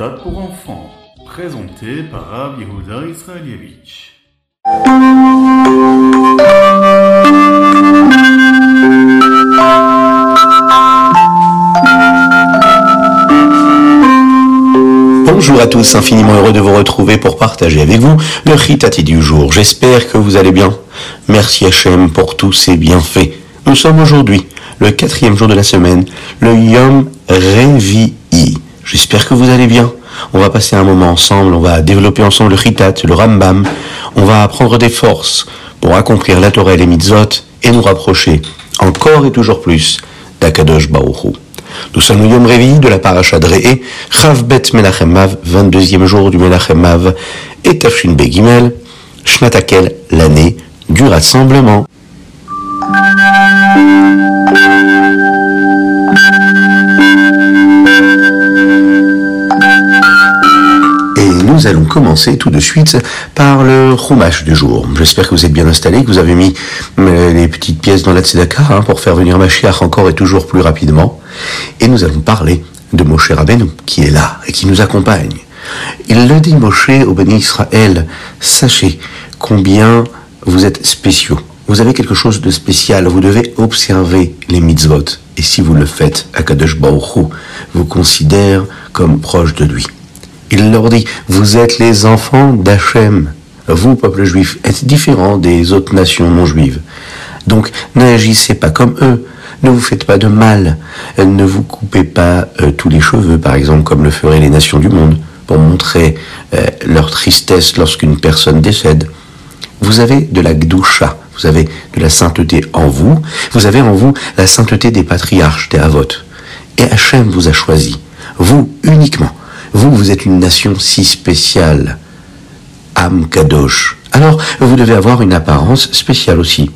Ritat pour enfants, présenté par Rav Israelievich. Bonjour à tous, infiniment heureux de vous retrouver pour partager avec vous le Ritati du jour. J'espère que vous allez bien. Merci Hachem pour tous ces bienfaits. Nous sommes aujourd'hui le quatrième jour de la semaine, le Yom Revi'i. J'espère que vous allez bien. On va passer un moment ensemble, on va développer ensemble le Ritat, le Rambam. On va prendre des forces pour accomplir la Torah et les mitzvot et nous rapprocher encore et toujours plus d'Akadosh Baruch Hu. Nous sommes Yom de la paracha Re'e, Chav Bet Menachem Mav, 22e jour du Menachem Mav, et Tafshin Begimel, Shnatakel, l'année du rassemblement. Nous allons commencer tout de suite par le Chumash du jour. J'espère que vous êtes bien installés, que vous avez mis euh, les petites pièces dans la tzedaka hein, pour faire venir Mashiach encore et toujours plus rapidement. Et nous allons parler de Moshe Rabbeinu, qui est là et qui nous accompagne. Il le dit Moshe au béni Israël, sachez combien vous êtes spéciaux. Vous avez quelque chose de spécial, vous devez observer les mitzvot. Et si vous le faites, Akadosh Baruch Hu vous considère comme proche de lui. Il leur dit, vous êtes les enfants d'Hachem. Vous, peuple juif, êtes différents des autres nations non juives. Donc, n'agissez pas comme eux. Ne vous faites pas de mal. Ne vous coupez pas euh, tous les cheveux, par exemple, comme le feraient les nations du monde, pour montrer euh, leur tristesse lorsqu'une personne décède. Vous avez de la gdoucha, vous avez de la sainteté en vous, vous avez en vous la sainteté des patriarches, des avot. Et Hachem vous a choisi, vous uniquement. Vous, vous êtes une nation si spéciale. Am Kadosh. Alors, vous devez avoir une apparence spéciale aussi.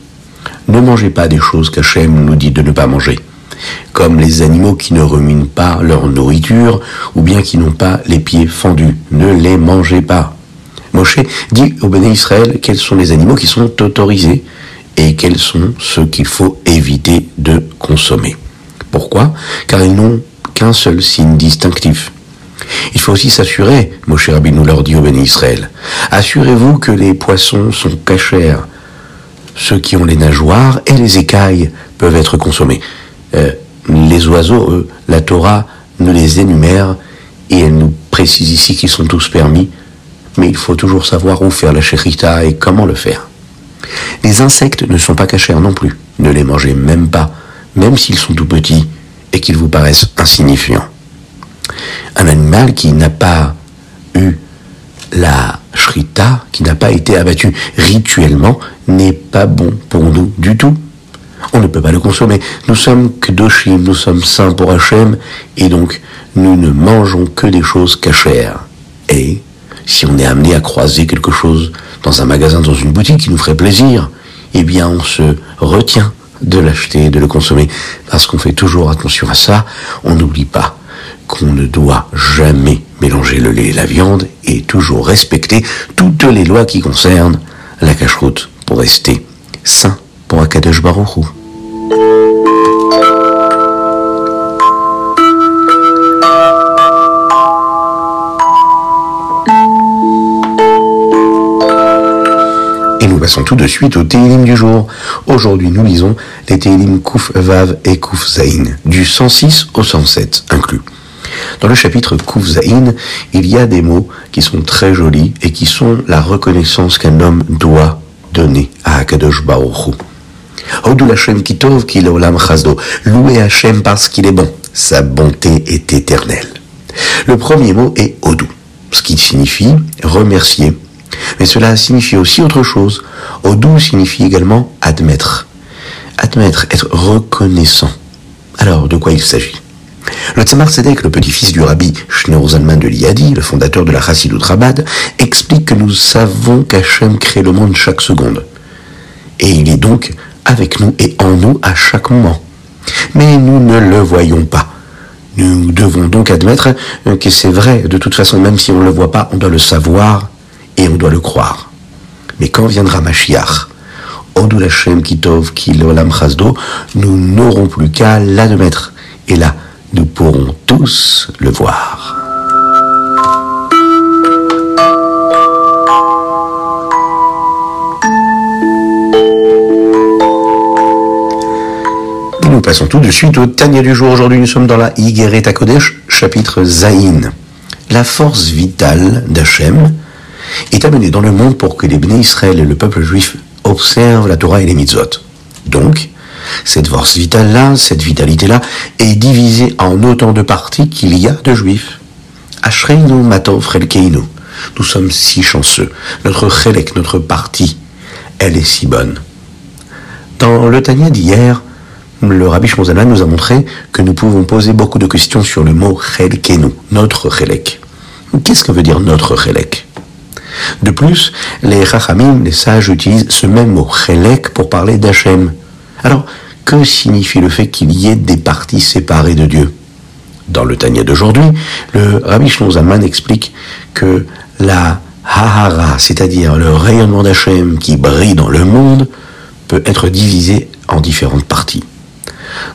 Ne mangez pas des choses qu'Hachem nous dit de ne pas manger. Comme les animaux qui ne ruminent pas leur nourriture, ou bien qui n'ont pas les pieds fendus. Ne les mangez pas. Moshe dit au béné Israël quels sont les animaux qui sont autorisés et quels sont ceux qu'il faut éviter de consommer. Pourquoi? Car ils n'ont qu'un seul signe distinctif. Il faut aussi s'assurer, Moshe Rabbeinu leur dit au béni Israël, assurez-vous que les poissons sont cachers. Ceux qui ont les nageoires et les écailles peuvent être consommés. Euh, les oiseaux, eux, la Torah nous les énumère et elle nous précise ici qu'ils sont tous permis, mais il faut toujours savoir où faire la shechita et comment le faire. Les insectes ne sont pas cachers non plus. Ne les mangez même pas, même s'ils sont tout petits et qu'ils vous paraissent insignifiants. Un animal qui n'a pas eu la shrita, qui n'a pas été abattu rituellement, n'est pas bon pour nous du tout. On ne peut pas le consommer. Nous sommes kedoshim, nous sommes saints pour Hachem, et donc nous ne mangeons que des choses cachères. Et si on est amené à croiser quelque chose dans un magasin, dans une boutique qui nous ferait plaisir, eh bien on se retient de l'acheter, de le consommer, parce qu'on fait toujours attention à ça. On n'oublie pas qu'on ne doit jamais mélanger le lait et la viande et toujours respecter toutes les lois qui concernent la cache-route pour rester sain pour Akadosh Baruch Hu. Et nous passons tout de suite au Télim du jour. Aujourd'hui, nous lisons les Télim Kouf Vav et Kouf Zain, du 106 au 107 inclus. Dans le chapitre Kouf Zain, il y a des mots qui sont très jolis et qui sont la reconnaissance qu'un homme doit donner à Akadosh Baruch. Hodou Hashem Kitov ki chazdo. Louez Hashem parce qu'il est bon. Sa bonté est éternelle. Le premier mot est Hodou, ce qui signifie remercier. Mais cela signifie aussi autre chose. Hodou signifie également admettre. Admettre, être reconnaissant. Alors, de quoi il s'agit? Le Tzemar Tzedek, le petit-fils du rabbi Shneur Zalman de Liadi, le fondateur de la Chassidut Rabat, explique que nous savons qu'Hachem crée le monde chaque seconde. Et il est donc avec nous et en nous à chaque moment. Mais nous ne le voyons pas. Nous devons donc admettre que c'est vrai, de toute façon, même si on ne le voit pas, on doit le savoir et on doit le croire. Mais quand viendra Mashiach, Odul Hashem Kitov Kilolam Chazdo, nous n'aurons plus qu'à l'admettre. Et là, nous pourrons tous le voir. Et nous passons tout de suite au Tania du jour. Aujourd'hui, nous sommes dans la higueretakodesh chapitre Zaïn. La force vitale d'Hachem est amenée dans le monde pour que les béné Israël et le peuple juif observent la Torah et les mitzvot. Donc, cette force vitale-là, cette vitalité-là, est divisée en autant de parties qu'il y a de juifs. Ashreinu matov relkeinu. Nous sommes si chanceux. Notre chelek, notre partie, elle est si bonne. Dans le Tania d'hier, le Rabbi Shmozana nous a montré que nous pouvons poser beaucoup de questions sur le mot chelkenu, notre chelek. Qu'est-ce que veut dire notre chelek? De plus, les Chachamim, les sages, utilisent ce même mot chelek pour parler d'Hachem. Alors, que signifie le fait qu'il y ait des parties séparées de Dieu? Dans le Tania d'aujourd'hui, le Rabbi Shlomo explique que la Hahara, c'est-à-dire le rayonnement d'Hachem qui brille dans le monde, peut être divisé en différentes parties.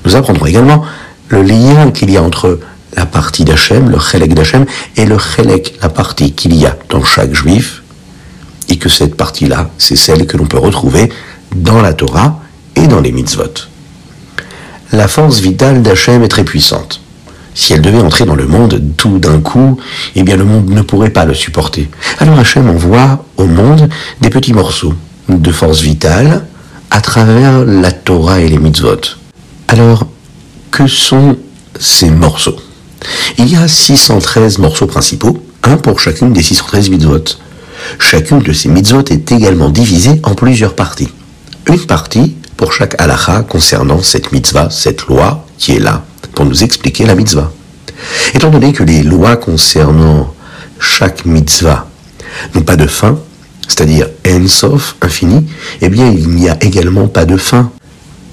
Nous apprendrons également le lien qu'il y a entre la partie d'Hachem, le chelek d'Hachem, et le chelek, la partie qu'il y a dans chaque juif, et que cette partie-là, c'est celle que l'on peut retrouver dans la Torah et dans les mitzvot. La force vitale d'Hachem est très puissante. Si elle devait entrer dans le monde tout d'un coup, eh bien le monde ne pourrait pas le supporter. Alors Hachem envoie au monde des petits morceaux de force vitale à travers la Torah et les mitzvot. Alors, que sont ces morceaux? Il y a 613 morceaux principaux, un pour chacune des 613 mitzvot. Chacune de ces mitzvot est également divisée en plusieurs parties. Une partie pour chaque halakha concernant cette mitzvah, cette loi qui est là pour nous expliquer la mitzvah. Étant donné que les lois concernant chaque mitzvah n'ont pas de fin, c'est-à-dire en-sof, infini, eh bien il n'y a également pas de fin.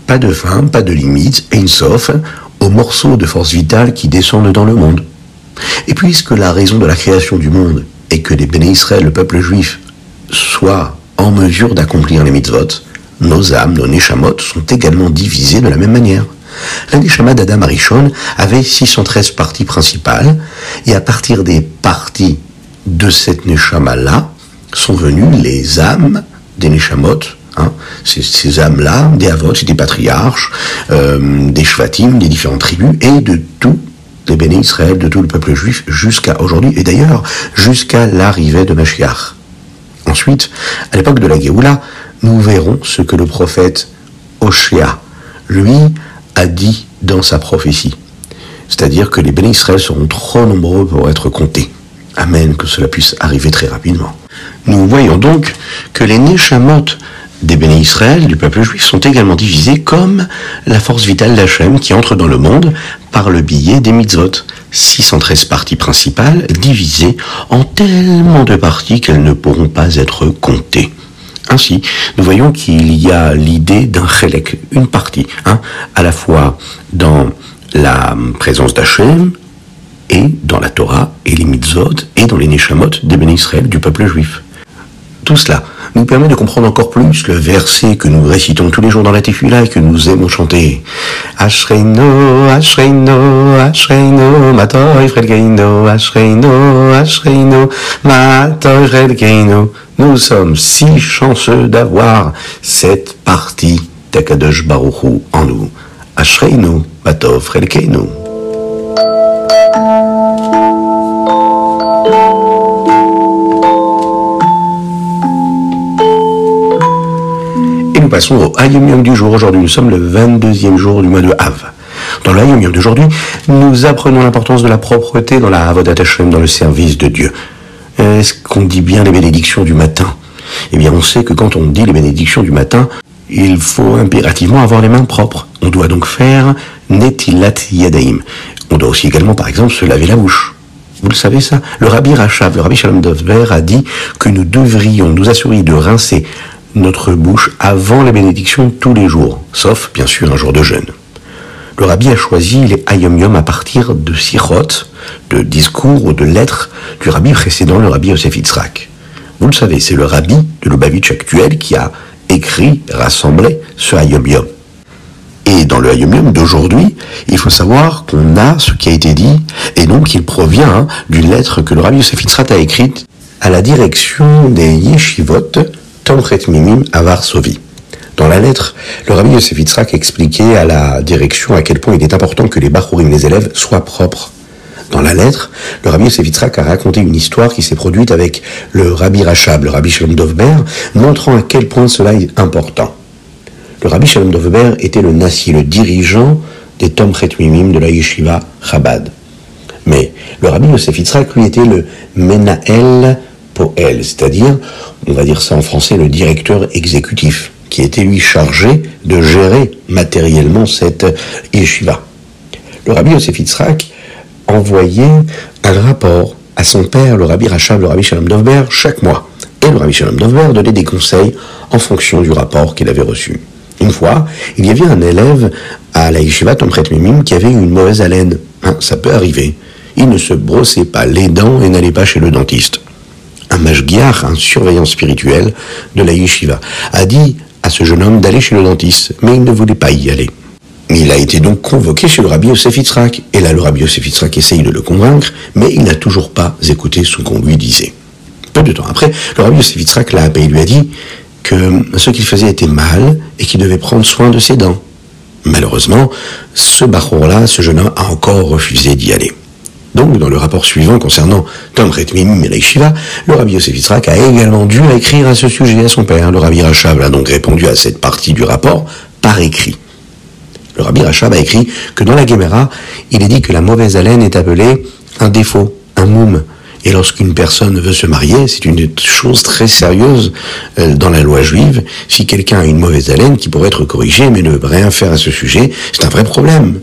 Pas de fin, pas de limite, en-sof, aux morceaux de force vitale qui descendent dans le monde. Et puisque la raison de la création du monde est que les béné Israël, le peuple juif, soient en mesure d'accomplir les mitzvot, nos âmes, nos neshamot, sont également divisées de la même manière. La neshama d'Adam Arishon avait 613 parties principales, et à partir des parties de cette neshama-là, sont venues les âmes des neshamot, hein, ces, âmes-là, des avot, des patriarches, euh, des shvatim, des différentes tribus, et de tous les bénis Israël, de tout le peuple juif, jusqu'à aujourd'hui, et d'ailleurs jusqu'à l'arrivée de Mashiach. Ensuite, à l'époque de la Géoula, nous verrons ce que le prophète Oshia, lui, a dit dans sa prophétie. C'est-à-dire que les bénis Israël seront trop nombreux pour être comptés. Amen, que cela puisse arriver très rapidement. Nous voyons donc que les Neshamot des bénis Israël, du peuple juif, sont également divisés comme la force vitale d'Hachem qui entre dans le monde par le biais des mitzvot. 613 parties principales divisées en tellement de parties qu'elles ne pourront pas être comptées. Ainsi, nous voyons qu'il y a l'idée d'un chelek, une partie, hein, à la fois dans la présence d'Hachem, et dans la Torah, et les mitzvot, et dans les neshamot des bénis du peuple juif. Tout cela nous permet de comprendre encore plus le verset que nous récitons tous les jours dans la Tefila et que nous aimons chanter. Ashreino, Ashreino, Ashreino, Ashreino, Ashreino. Nous sommes si chanceux d'avoir cette partie d'Akadosh Baruchu en nous. Relkeinu. Passons au Ayom du jour. Aujourd'hui, nous sommes le 22e jour du mois de Av. Dans le Ayom d'aujourd'hui, nous apprenons l'importance de la propreté dans la Avodat Hashem, dans le service de Dieu. Est-ce qu'on dit bien les bénédictions du matin? Eh bien, on sait que quand on dit les bénédictions du matin, il faut impérativement avoir les mains propres. On doit donc faire netilat yadaim. On doit aussi également, par exemple, se laver la bouche. Vous le savez ça? Le rabbi Rachav, le rabbi Shalom Dovber a dit que nous devrions nous assurer de rincer notre bouche avant les bénédictions tous les jours, sauf bien sûr un jour de jeûne. Le rabbi a choisi les Ayom Yom à partir de sirot, de discours ou de lettres du rabbi précédent, le rabbi Yosef Yitzhak. Vous le savez, c'est le rabbi de Lubavitch actuel qui a écrit, rassemblé ce Hayom Yom. Et dans le Hayom Yom d'aujourd'hui, il faut savoir qu'on a ce qui a été dit, et donc il provient d'une lettre que le rabbi Yosef Yitzhak a écrite à la direction des Yeshivot Tomchet Mimim à Varsovie. Dans la lettre, le rabbi Yosef expliquait à la direction à quel point il est important que les Bachurim, les élèves, soient propres. Dans la lettre, le rabbi Yosef a raconté une histoire qui s'est produite avec le rabbi Rachab, le rabbi Shalom Dovber, montrant à quel point cela est important. Le rabbi Shalom Dovber était le nasi, le dirigeant des Tom Mimim de la yeshiva Chabad. Mais le rabbi Yosef lui, était le Menael Poel, c'est-à-dire, on va dire ça en français, le directeur exécutif, qui était lui chargé de gérer matériellement cette yeshiva. Le rabbi Yosef Yitzhak envoyait un rapport à son père, le rabbi Rachab, le rabbi Shalom Dovber, chaque mois. Et le rabbi Shalom Dovber donnait des conseils en fonction du rapport qu'il avait reçu. Une fois, il y avait un élève à la yeshiva Tomchet Mimim qui avait une mauvaise haleine. Hein, ça peut arriver. Il ne se brossait pas les dents et n'allait pas chez le dentiste. Un mashgiach, un surveillant spirituel de la yeshiva, a dit à ce jeune homme d'aller chez le dentiste, mais il ne voulait pas y aller. Il a été donc convoqué chez le rabbi Yosef. Et là, le rabbi Yosef essaye de le convaincre, mais il n'a toujours pas écouté ce qu'on lui disait. Peu de temps après, le rabbi Yosef l'a appelé et lui a dit que ce qu'il faisait était mal et qu'il devait prendre soin de ses dents. Malheureusement, ce bachour-là, ce jeune homme, a encore refusé d'y aller. Donc, dans le rapport suivant concernant Tom Retmim et le rabbi Yosef a également dû écrire à ce sujet à son père. Le rabbi Rachab a donc répondu à cette partie du rapport par écrit. Le rabbi Rachab a écrit que dans la Gemara, il est dit que la mauvaise haleine est appelée un défaut, un moum. Et lorsqu'une personne veut se marier, c'est une chose très sérieuse euh, dans la loi juive. Si quelqu'un a une mauvaise haleine qui pourrait être corrigée mais ne veut rien faire à ce sujet, c'est un vrai problème.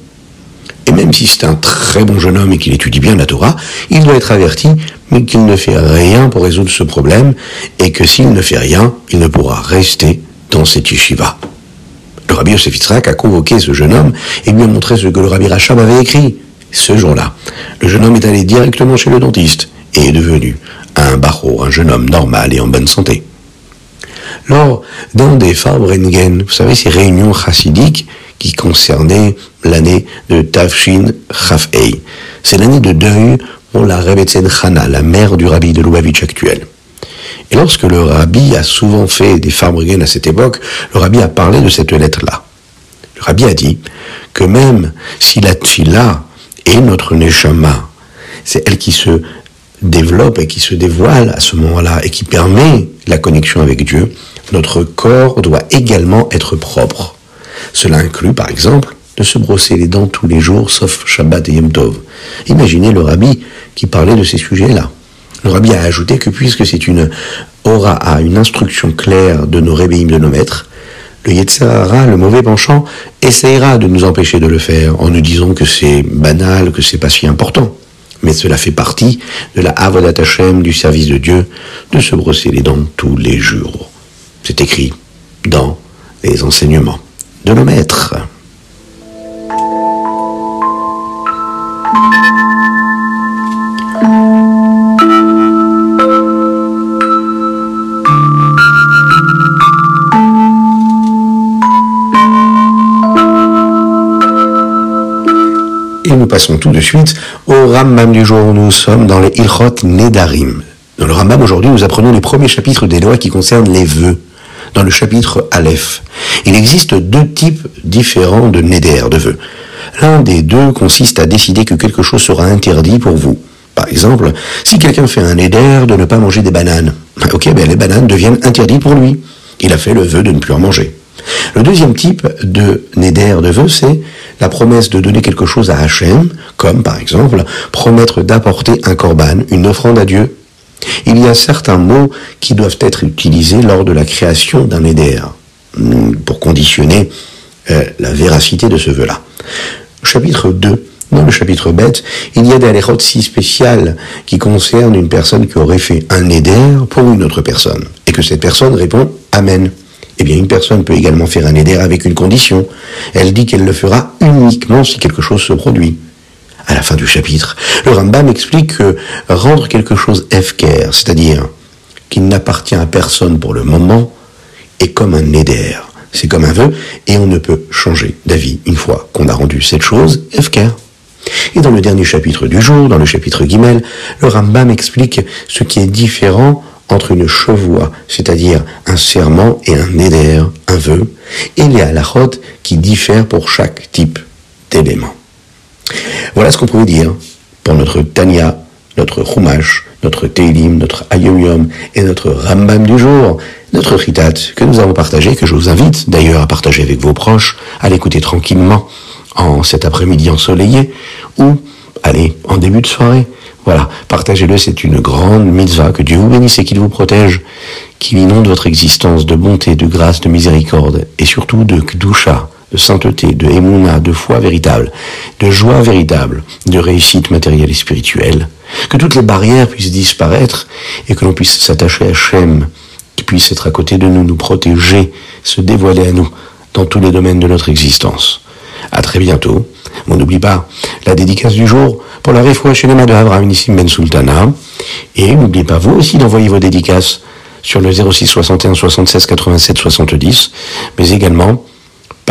Et même si c'est un très bon jeune homme et qu'il étudie bien la Torah, il doit être averti, mais qu'il ne fait rien pour résoudre ce problème, et que s'il ne fait rien, il ne pourra rester dans cette yeshiva. Le rabbi Yosef a convoqué ce jeune homme et lui a montré ce que le rabbi Rachab avait écrit. Ce jour-là, le jeune homme est allé directement chez le dentiste et est devenu un barreau, un jeune homme normal et en bonne santé. Lors d'un des Farbrengen, vous savez, ces réunions chassidiques qui concernaient l'année de Tafshin Chafei, c'est l'année de deuil pour la Rebbetzen Chana, la mère du rabbi de Lubavitch actuel. Et lorsque le rabbi a souvent fait des Farbrengen à cette époque, le rabbi a parlé de cette lettre-là. Le rabbi a dit que même si la Tchila est notre Neshama, c'est elle qui se développe et qui se dévoile à ce moment-là et qui permet la connexion avec Dieu, notre corps doit également être propre. Cela inclut, par exemple, de se brosser les dents tous les jours, sauf Shabbat et Yom Tov. Imaginez le rabbi qui parlait de ces sujets-là. Le rabbi a ajouté que puisque c'est une aura à une instruction claire de nos rébéim de nos maîtres, le Yetzirara, le mauvais penchant, essayera de nous empêcher de le faire en nous disant que c'est banal, que c'est pas si important mais cela fait partie de la Avodat Hashem, du service de Dieu, de se brosser les dents tous les jours. C'est écrit dans les enseignements de nos maîtres. nous passons tout de suite au Rambam du jour. Nous sommes dans les Ilchot Nedarim. Dans le Rambam, aujourd'hui, nous apprenons les premiers chapitres des lois qui concernent les vœux. Dans le chapitre Aleph, il existe deux types différents de Neder, de vœux. L'un des deux consiste à décider que quelque chose sera interdit pour vous. Par exemple, si quelqu'un fait un Neder de ne pas manger des bananes, ok, ben les bananes deviennent interdites pour lui. Il a fait le vœu de ne plus en manger. Le deuxième type de Neder, de vœu, c'est la promesse de donner quelque chose à Hachem, comme par exemple promettre d'apporter un korban, une offrande à Dieu. Il y a certains mots qui doivent être utilisés lors de la création d'un éder, hmm, pour conditionner euh, la véracité de ce vœu-là. Chapitre 2. Dans le chapitre bête, il y a des alérotes si spéciales qui concernent une personne qui aurait fait un éder pour une autre personne, et que cette personne répond Amen. Eh bien, une personne peut également faire un éder avec une condition. Elle dit qu'elle le fera uniquement si quelque chose se produit. À la fin du chapitre, le Rambam explique que rendre quelque chose efker, c'est-à-dire qu'il n'appartient à personne pour le moment, est comme un éder. C'est comme un vœu, et on ne peut changer d'avis une fois qu'on a rendu cette chose efker. Et dans le dernier chapitre du jour, dans le chapitre Guimel, le Rambam explique ce qui est différent entre une chevoie, c'est-à-dire un serment et un éder, un vœu, et les halachot qui diffèrent pour chaque type d'élément. Voilà ce qu'on pouvait dire pour notre Tanya, notre Chumash, notre Teilim, notre Ayom et notre Rambam du jour, notre Ritat que nous avons partagé, que je vous invite d'ailleurs à partager avec vos proches, à l'écouter tranquillement en cet après-midi ensoleillé, ou allez, en début de soirée. Voilà, partagez-le, c'est une grande mitzvah, que Dieu vous bénisse et qu'il vous protège, qu'il inonde votre existence de bonté, de grâce, de miséricorde, et surtout de kdusha, de sainteté, de émouna, de foi véritable, de joie véritable, de réussite matérielle et spirituelle, que toutes les barrières puissent disparaître et que l'on puisse s'attacher à Shem, qui puisse être à côté de nous, nous protéger, se dévoiler à nous dans tous les domaines de notre existence. À très bientôt. On n'oublie pas la dédicace du jour pour la réfoua cinéma de Abraham Nissim Ben Sultana. Et n'oubliez pas vous aussi d'envoyer vos dédicaces sur le 06 61 76 87 70, mais également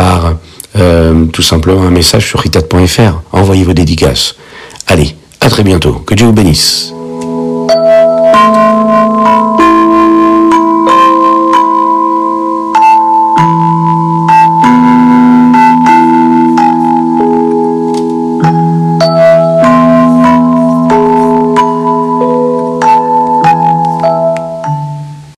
par euh, tout simplement un message sur ritat.fr. Envoyez vos dédicaces. Allez, à très bientôt. Que Dieu vous bénisse.